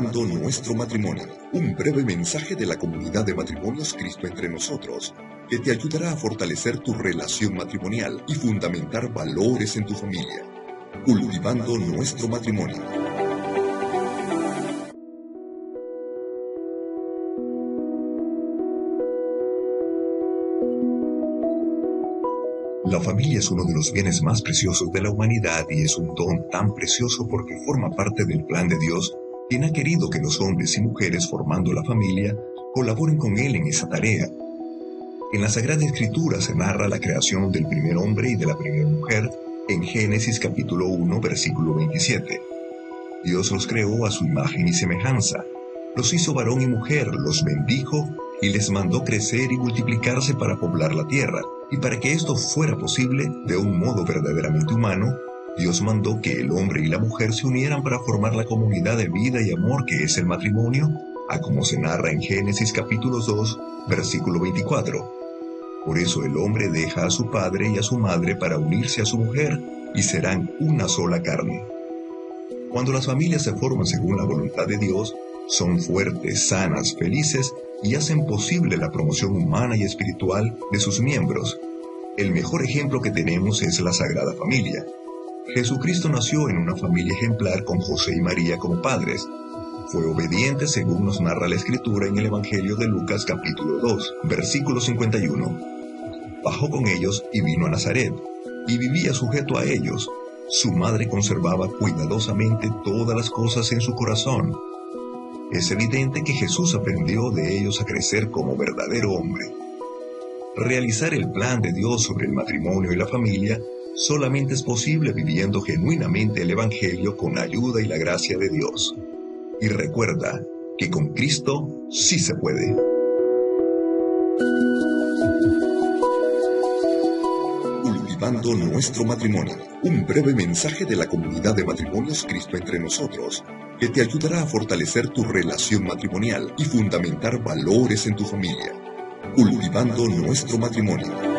Nuestro matrimonio. Un breve mensaje de la comunidad de matrimonios Cristo entre nosotros, que te ayudará a fortalecer tu relación matrimonial y fundamentar valores en tu familia. Cultivando nuestro matrimonio. La familia es uno de los bienes más preciosos de la humanidad y es un don tan precioso porque forma parte del plan de Dios, quien ha querido que los hombres y mujeres formando la familia colaboren con Él en esa tarea. En la Sagrada Escritura se narra la creación del primer hombre y de la primera mujer en Génesis capítulo 1 versículo 27. Dios los creó a su imagen y semejanza, los hizo varón y mujer, los bendijo y les mandó crecer y multiplicarse para poblar la tierra. Y para que esto fuera posible de un modo verdaderamente humano, Dios mandó que el hombre y la mujer se unieran para formar la comunidad de vida y amor que es el matrimonio, a como se narra en Génesis capítulo 2, versículo 24. Por eso el hombre deja a su padre y a su madre para unirse a su mujer, y serán una sola carne. Cuando las familias se forman según la voluntad de Dios, son fuertes, sanas, felices y hacen posible la promoción humana y espiritual de sus miembros. El mejor ejemplo que tenemos es la Sagrada Familia. Jesucristo nació en una familia ejemplar con José y María como padres. Fue obediente según nos narra la Escritura en el Evangelio de Lucas capítulo 2, versículo 51. Bajó con ellos y vino a Nazaret, y vivía sujeto a ellos. Su madre conservaba cuidadosamente todas las cosas en su corazón es evidente que Jesús aprendió de ellos a crecer como verdadero hombre. Realizar el plan de Dios sobre el matrimonio y la familia solamente es posible viviendo genuinamente el Evangelio con la ayuda y la gracia de Dios. Y recuerda que con Cristo sí se puede. Cultivando nuestro matrimonio. Un breve mensaje de la comunidad de matrimonios Cristo entre nosotros que te ayudará a fortalecer tu relación matrimonial y fundamentar valores en tu familia, cultivando nuestro matrimonio.